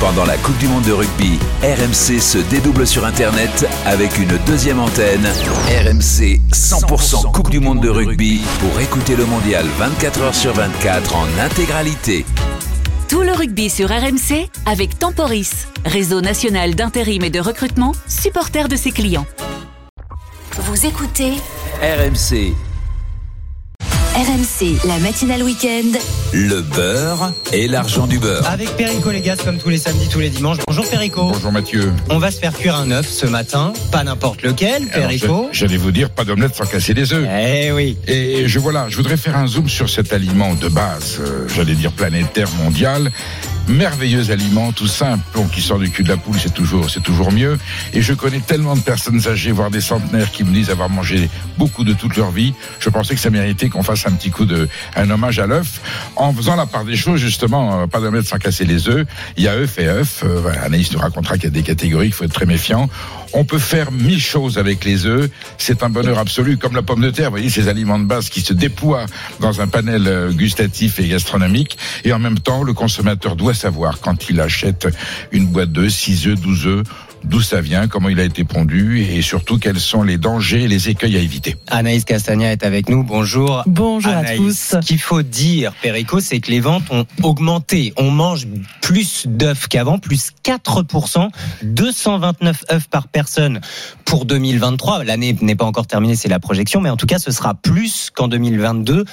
Pendant la Coupe du Monde de rugby, RMC se dédouble sur Internet avec une deuxième antenne. RMC 100% Coupe du Monde de rugby pour écouter le mondial 24 h sur 24 en intégralité. Tout le rugby sur RMC avec Temporis, réseau national d'intérim et de recrutement, supporter de ses clients. Vous écoutez RMC, RMC, la matinale week-end. Le beurre et l'argent du beurre. Avec Perico Légas, comme tous les samedis, tous les dimanches. Bonjour Perico. Bonjour Mathieu. On va se faire cuire un œuf ce matin, pas n'importe lequel, Perico. J'allais vous dire, pas d'omelette sans casser les œufs. Eh oui. Et je voilà, je voudrais faire un zoom sur cet aliment de base, euh, j'allais dire planétaire, mondial. Merveilleux aliment, tout simple, qui sort du cul de la poule, c'est toujours, c'est toujours mieux. Et je connais tellement de personnes âgées, voire des centenaires, qui me disent avoir mangé beaucoup de toute leur vie. Je pensais que ça méritait qu'on fasse un petit coup de, un hommage à l'œuf, en faisant la part des choses, justement, euh, pas d'omelette sans casser les œufs. Il y a œuf et œuf. Euh, Anaïs nous racontera qu'il y a des catégories, il faut être très méfiant. On peut faire mille choses avec les œufs. C'est un bonheur absolu, comme la pomme de terre. Vous voyez, ces aliments de base qui se déploient dans un panel euh, gustatif et gastronomique. Et en même temps, le consommateur doit savoir quand il achète une boîte d'œufs, 6 œufs, 12 œufs, d'où ça vient, comment il a été pondu et surtout quels sont les dangers et les écueils à éviter. Anaïs Castagna est avec nous. Bonjour. Bonjour à tous. Ce qu'il faut dire, Perico, c'est que les ventes ont augmenté. On mange plus d'œufs qu'avant, plus 4%, 229 œufs par personne pour 2023. L'année n'est pas encore terminée, c'est la projection, mais en tout cas, ce sera plus qu'en 2022.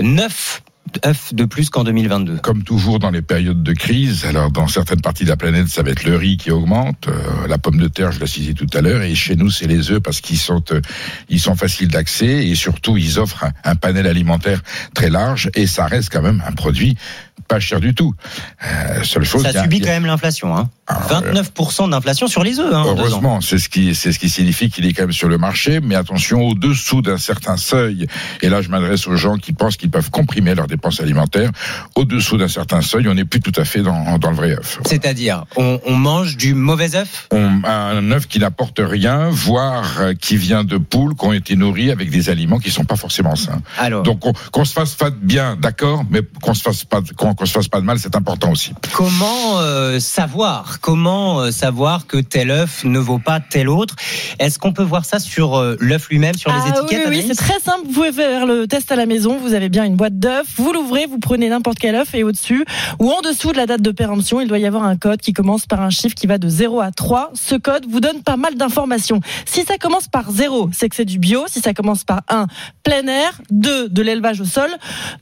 9 œufs de plus qu'en 2022. Comme toujours dans les périodes de crise, alors dans certaines parties de la planète, ça va être le riz qui augmente, euh, la pomme de terre, je l'ai cité tout à l'heure, et chez nous, c'est les œufs parce qu'ils sont, euh, ils sont faciles d'accès et surtout, ils offrent un panel alimentaire très large et ça reste quand même un produit pas cher du tout. Euh, seule chose, Ça a- subit a- quand même l'inflation. Hein. Ah, 29% d'inflation sur les œufs. Hein. Heureusement, c'est ce qui, c'est ce qui signifie qu'il est quand même sur le marché, mais attention au-dessous d'un certain seuil. Et là, je m'adresse aux gens qui pensent qu'ils peuvent comprimer leurs dépenses alimentaires. Au-dessous d'un certain seuil, on n'est plus tout à fait dans, dans le vrai œuf. C'est-à-dire, on, on mange du mauvais œuf? On un œuf qui n'apporte rien, voire qui vient de poules qui ont été nourries avec des aliments qui sont pas forcément sains. Alors, Donc qu'on se fasse pas bien, d'accord, mais qu'on se fasse pas, qu'on qu'on se fasse pas de mal, c'est important aussi. comment euh, savoir Comment euh, savoir que tel œuf ne vaut pas tel autre? Est-ce qu'on peut voir ça sur euh, l'œuf lui-même, sur les Ah étiquettes oui, oui, c'est très simple. Vous pouvez faire le test à la maison. Vous avez bien une boîte d'œufs. Vous l'ouvrez, vous prenez n'importe quel œuf et au-dessus ou en dessous de la date de péremption, il doit y avoir un code qui commence par un chiffre qui va de 0 à 3. Ce code vous donne pas mal d'informations. Si ça commence par 0, c'est que c'est du bio. Si ça commence par 1, plein air. 2, de l'élevage au sol.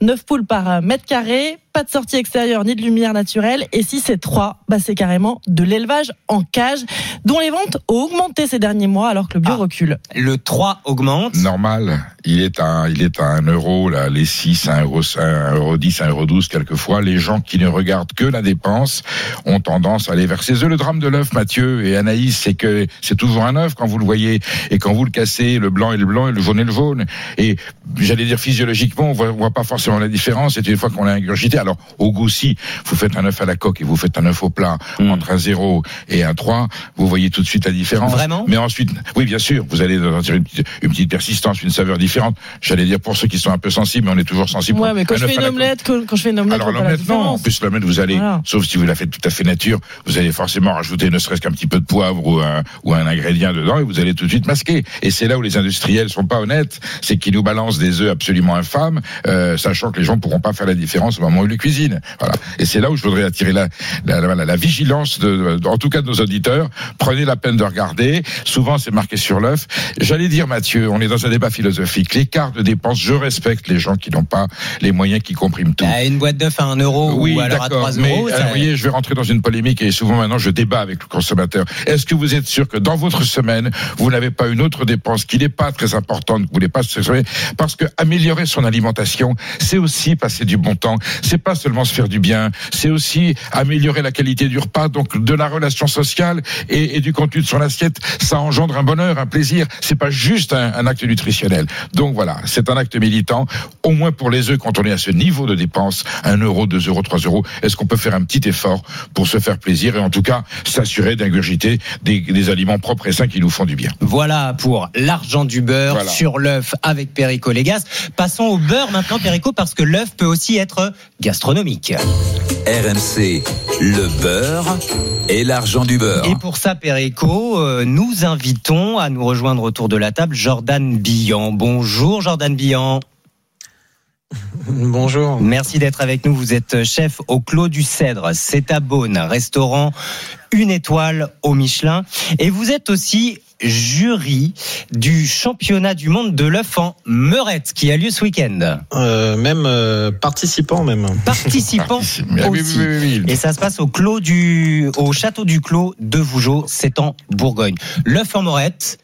9 poules par mètre carré. Pas de sortie extérieure ni de lumière naturelle. Et si c'est 3, bah c'est carrément de l'élevage en cage, dont les ventes ont augmenté ces derniers mois alors que le bio Ah. recule. Le 3 augmente. normal. Il est à, il est à 1 euro, là, les 6, 1 euro, 1 euro 10, 1 euro 12, quelquefois. Les gens qui ne regardent que la dépense ont tendance à aller vers ces œufs. Le drame de l'œuf, Mathieu et Anaïs, c'est que c'est toujours un œuf quand vous le voyez. Et quand vous le cassez, le blanc est le blanc et le jaune est le jaune. Et j'allais dire physiologiquement, on voit, on voit pas forcément la différence. C'est une fois qu'on l'a ingurgité. Alors, au goût, si vous faites un œuf à la coque et vous faites un œuf au plat Mm. entre un 0 et un 3, vous voyez tout de suite la différence. Vraiment? Mais ensuite, oui, bien sûr, vous allez sentir une petite, une petite persistance, une saveur différente. J'allais dire pour ceux qui sont un peu sensibles, mais on est toujours sensible. Ouais, mais quand je fais une omelette, quand, quand je fais une omelette, alors l'omelette, non. En plus, l'omelette, vous allez, Voilà. sauf si vous la faites tout à fait nature, vous allez forcément rajouter ne serait-ce qu'un petit peu de poivre ou un, ou un ingrédient dedans et vous allez tout de suite masquer. Et c'est là où les industriels sont pas honnêtes, c'est qu'ils nous balancent des œufs absolument infâmes, euh, sachant que les gens pourront pas faire la différence au moment où ils les cuisinent. Voilà. Et c'est là où je voudrais attirer la, la, la, la- la vigilance de, de- en tout cas de nos auditeurs. Prenez la peine de regarder. Souvent, c'est marqué sur l'œuf. J'allais dire, Mathieu, on est dans un débat philosophique. L'écart de dépenses, je respecte les gens qui n'ont pas les moyens qui compriment tout. Bah, Une boîte d'œuf à 1 euro Oui, ou alors à d'accord. 3 Mais euros. alors, ça- vous voyez, je vais rentrer dans une polémique et souvent maintenant je débat avec le consommateur. Est-ce que vous êtes sûr que dans votre semaine, vous n'avez pas une autre dépense qui n'est pas très importante, que vous voulez pas parce que améliorer son alimentation, c'est aussi passer du bon temps. C'est pas seulement se faire du bien, c'est aussi améliorer la qualité du repas, donc de la relation sociale et, et du contenu de son assiette. Ça engendre un bonheur, un plaisir. C'est pas juste un, un acte nutritionnel. Donc voilà, c'est un acte militant, au moins pour les œufs, quand on est à ce niveau de dépenses, 1 euro, 2 euros, 3 euros, est-ce qu'on peut faire un petit effort pour se faire plaisir et en tout cas s'assurer d'ingurgiter des, des aliments propres et sains qui nous font du bien. Voilà pour l'argent du beurre Voilà. sur l'œuf avec Perico Légas. Passons au beurre maintenant, Perico, parce que l'œuf peut aussi être gastronomique. RMC, le beurre et l'argent du beurre. Et pour ça, Perico, euh, nous invitons à nous rejoindre autour de la table Jordan Billan. Bonjour Jordan Billan. Bonjour. Merci d'être avec nous. Vous êtes chef au Clos du Cèdre. C'est à Beaune, restaurant une étoile au Michelin. Et vous êtes aussi jury du championnat du monde de l'œuf en meurette qui a lieu ce week-end. Euh, même euh, participant même. Participant aussi. oui, oui, oui. Et ça se passe au Clos du, au château du Clos de Vougeot, c'est en Bourgogne. L'œuf en morette,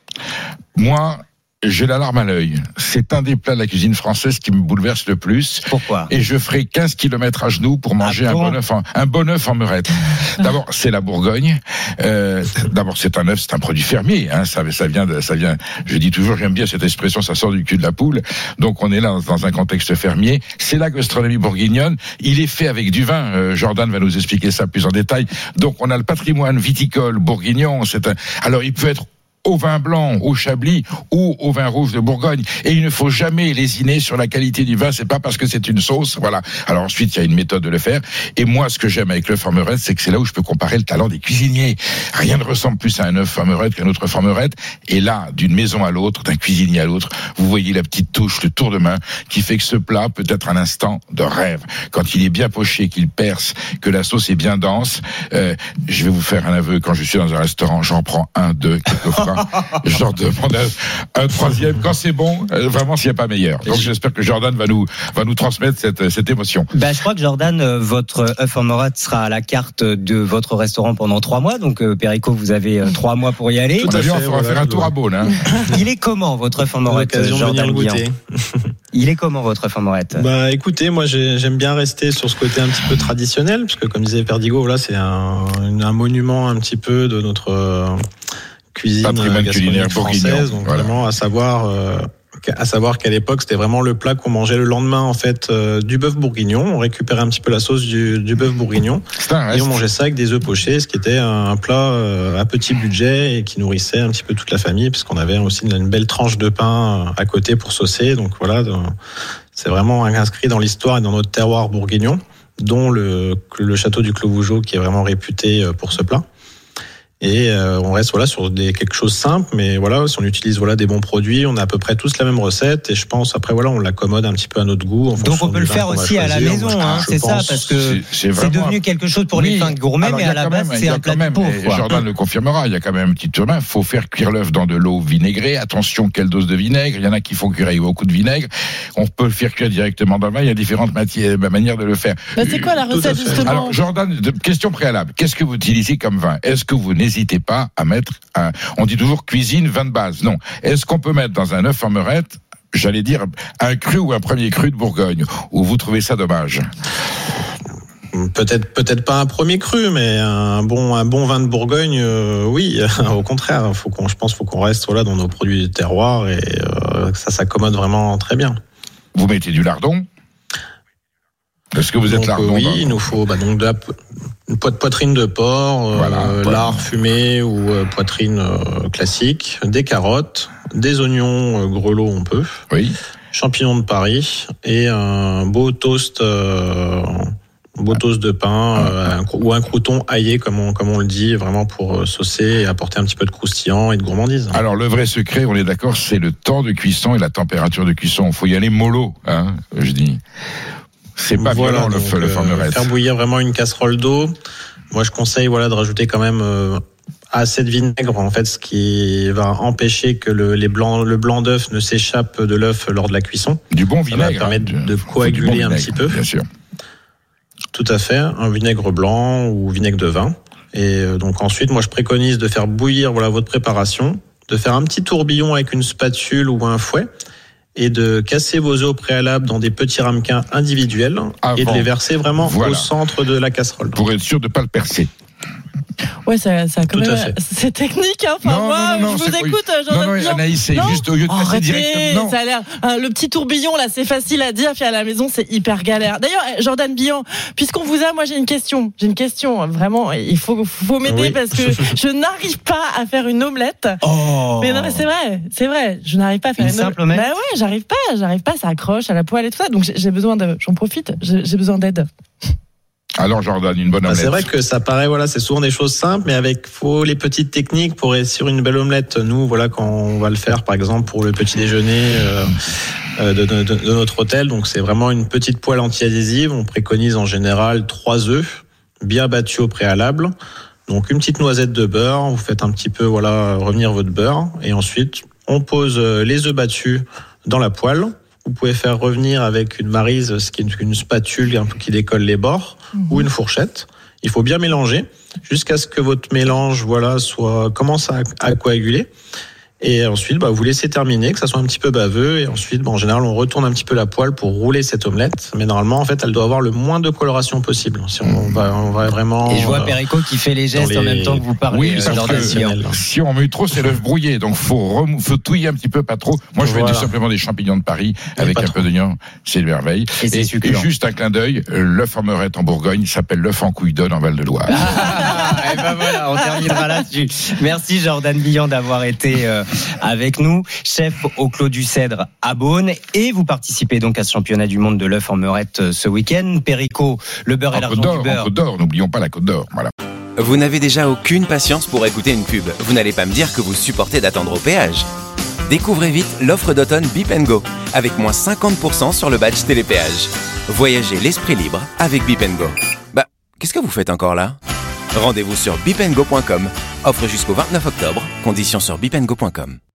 Moi, j'ai la larme à l'œil. C'est un des plats de la cuisine française qui me bouleverse le plus. pourquoi? Et je ferai 15 km à genoux pour manger Ah bon un bon œuf en, un bon œuf en meurette. D'abord, c'est la Bourgogne. Euh, D'abord, c'est un œuf, c'est un produit fermier. Hein, ça, ça vient, de, ça vient. Je dis toujours, j'aime bien cette expression, ça sort du cul de la poule. Donc, on est là dans, dans un contexte fermier. C'est la gastronomie bourguignonne. Il est fait avec du vin. Euh, Jordan va nous expliquer ça plus en détail. Donc, on a le patrimoine viticole bourguignon. C'est un. Alors, il peut être au vin blanc, au chablis ou au vin rouge de Bourgogne. Et il ne faut jamais lésiner sur la qualité du vin. C'est pas parce que c'est une sauce, voilà. Alors ensuite, il y a une méthode de le faire. Et moi, ce que j'aime avec l'œuf formerette, c'est que c'est là où je peux comparer le talent des cuisiniers. Rien ne ressemble plus à un œuf formerette qu'un autre formerette. Et là, d'une maison à l'autre, d'un cuisinier à l'autre, vous voyez la petite touche, le tour de main, qui fait que ce plat peut être un instant de rêve. Quand il est bien poché, qu'il perce, que la sauce est bien dense. euh, je vais vous faire un aveu. Quand je suis dans un restaurant, j'en prends un, deux, quelquefois. J'en demande un, un troisième. Quand c'est bon, euh, vraiment, s'il n'y a pas meilleur. Donc j'espère que Jordan va nous, va nous transmettre cette, cette émotion. Ben, je crois que Jordan, euh, votre œuf en morette sera à la carte de votre restaurant pendant trois mois. Donc, euh, Perico, vous avez euh, trois mois pour y aller. On Tout à on fait, fera voilà, faire un tour à Beaune. Hein. Il est comment votre œuf en morette, L'occasion de venir Jordan. Il est comment votre œuf en morette Bah écoutez, moi j'ai- j'aime bien rester sur ce côté un petit peu traditionnel, parce que comme disait Perdigo, voilà, c'est un, un monument un petit peu de notre euh, cuisine Patrimoine euh, culinaire française. Donc voilà. vraiment à savoir. euh, à savoir qu'à l'époque, c'était vraiment le plat qu'on mangeait le lendemain, en fait, euh, du bœuf bourguignon. On récupérait un petit peu la sauce du, du bœuf bourguignon. Et on mangeait ça avec des œufs pochés, ce qui était un plat euh, à petit budget et qui nourrissait un petit peu toute la famille, puisqu'on avait aussi une belle tranche de pain à côté pour saucer. Donc voilà, c'est vraiment inscrit dans l'histoire et dans notre terroir bourguignon, dont le, le château du Clos Vougeot qui est vraiment réputé pour ce plat. Et euh, on reste voilà sur des quelque chose simple, mais voilà si on utilise voilà des bons produits, on a à peu près tous la même recette et je pense après voilà on l'accommode un petit peu à notre goût. en Donc on peut le faire aussi à la maison, hein, c'est ça, parce que C'est- devenu quelque chose pour Oui. les fins de gourmet, Alors, mais à la base c'est un plat de pauvre. Jordan le confirmera, il y a quand même un petit chemin. faut faire cuire l'œuf dans de l'eau vinaigrée. Attention, quelle dose de vinaigre. Il y en a qui font cuire avec beaucoup de vinaigre. On peut le faire cuire directement dans le vin. Il y a différentes matières, manières de le faire. Bah, c'est quoi la recette justement Alors, Jordan, question préalable. Qu'est-ce que vous utilisez comme vin? Est-ce que vous n'hésitez pas à mettre un. On dit toujours cuisine, vin de base. Non. Est-ce qu'on peut mettre dans un œuf en meurette J'allais dire un cru ou un premier cru de Bourgogne, ou vous trouvez ça dommage? Peut-être peut-être pas un premier cru, mais un bon un bon vin de Bourgogne, euh, oui. Au contraire, faut qu'on, je pense, faut qu'on reste voilà dans nos produits du terroir et euh, ça s'accommode vraiment très bien. Vous mettez du lardon? Est-ce que vous êtes Donc, lardon euh, oui, il nous faut bah, donc de la poitrine de porc, euh, Voilà, lard fumé ou euh, poitrine euh, classique, des carottes, des oignons grelots on peut, Oui. champignons de Paris et un beau toast. beau toast de pain Ah, un ou un crouton aillé comme on, comme on le dit vraiment pour saucer et apporter un petit peu de croustillant et de gourmandise. Alors le vrai secret, on est d'accord, c'est le temps de cuisson et la température de cuisson. Il faut y aller mollo, hein, je dis. C'est pas Voilà, violent le feu, le euh, formerette. Faire bouillir vraiment une casserole d'eau. Moi, je conseille voilà de rajouter quand même euh, assez de vinaigre en fait, ce qui va empêcher que le, les blancs, le blanc d'œuf ne s'échappe de l'œuf lors de la cuisson. Du bon Ça va vinaigre. permettre hein, de coaguler un vinaigre, petit peu. Bien sûr. Tout à fait, un vinaigre blanc ou vinaigre de vin. Et euh, donc ensuite, moi, je préconise de faire bouillir voilà votre préparation, de faire un petit tourbillon avec une spatule ou un fouet. Et de casser vos œufs au préalable dans des petits ramequins individuels et de les verser vraiment Voilà. au centre de la casserole. Pour être sûr de ne pas le percer. Ouais, ça, ça a quand Tout même. C'est technique, hein. Enfin, Non, moi, non, non, je vous écoute, Non, Jordan non, Billon. Anaïs, c'est Non juste au lieu de passer Arrêtez, directement. ça a l'air. hein, le petit tourbillon, là, c'est facile à dire, puis à la maison, c'est hyper galère. D'ailleurs, eh, Jordan Billon, puisqu'on vous a, moi, j'ai une question. J'ai une question, vraiment, il faut, faut m'aider Oui. parce que je n'arrive pas à faire une omelette. Oh. Mais non, mais c'est vrai, c'est vrai. Je n'arrive pas à faire Une une, simple omelette. Bah ouais, j'arrive pas, j'arrive pas, ça accroche à la poêle et tout ça. Donc j'ai besoin de, j'en profite, j'ai besoin d'aide. Alors Jordan, une bonne Bah, omelette. c'est vrai que ça paraît, voilà, c'est souvent des choses simples, mais avec faut les petites techniques pour réussir une belle omelette. Nous, voilà, quand on va le faire, par exemple, pour le petit déjeuner euh, euh, de, de- de notre hôtel, donc c'est vraiment une petite poêle anti-adhésive. On préconise en général trois œufs bien battus au préalable. Donc une petite noisette de beurre. Vous faites un petit peu, voilà, revenir votre beurre, et ensuite on pose euh, les œufs battus dans la poêle. Vous pouvez faire revenir avec une marise, ce qui est une, une spatule un peu qui décolle les bords, ou une fourchette. Il faut bien mélanger jusqu'à ce que votre mélange, voilà, soit commence à, coaguler. Et ensuite, bah, vous laissez terminer, que ça soit un petit peu baveux. Et ensuite, bah, en général, on retourne un petit peu la poêle pour rouler cette omelette. Mais normalement, en fait, elle doit avoir le moins de coloration possible. Si on va, on va vraiment. Et je vois euh, Perico qui fait les gestes en même temps que vous parlez. Oui, euh, parce Jordan que si on met trop, c'est l'œuf brouillé. Donc, faut, remou- faut touiller un petit peu, pas trop. Moi, je fais Voilà. tout simplement des champignons de Paris avec un trop. peu d'oignon. C'est une merveille. Et c'est succulent. juste un clin d'œil, l'œuf en meurette en Bourgogne s'appelle l'œuf en couille d'âne en Val-de-Loire. Ah, et ben voilà, on terminera là-dessus. Merci Jordan Billon d'avoir été euh, avec nous, chef au Clos du Cèdre à Beaune, et vous participez donc à ce championnat du monde de l'œuf en meurette euh, ce week-end. Perico, le beurre et En l'argent Côte du beurre. Côte d'Or, n'oublions pas la Côte d'Or. Voilà. Vous n'avez déjà aucune patience pour écouter une pub. Vous n'allez pas me dire que vous supportez d'attendre au péage. Découvrez vite l'offre d'automne Bip Go avec moins 50% sur le badge télépéage. Voyagez l'esprit libre avec Bip Go. Bah, qu'est-ce que vous faites encore là? Rendez-vous sur bipengo.com. Offre jusqu'au 29 octobre. Conditions sur bipengo.com.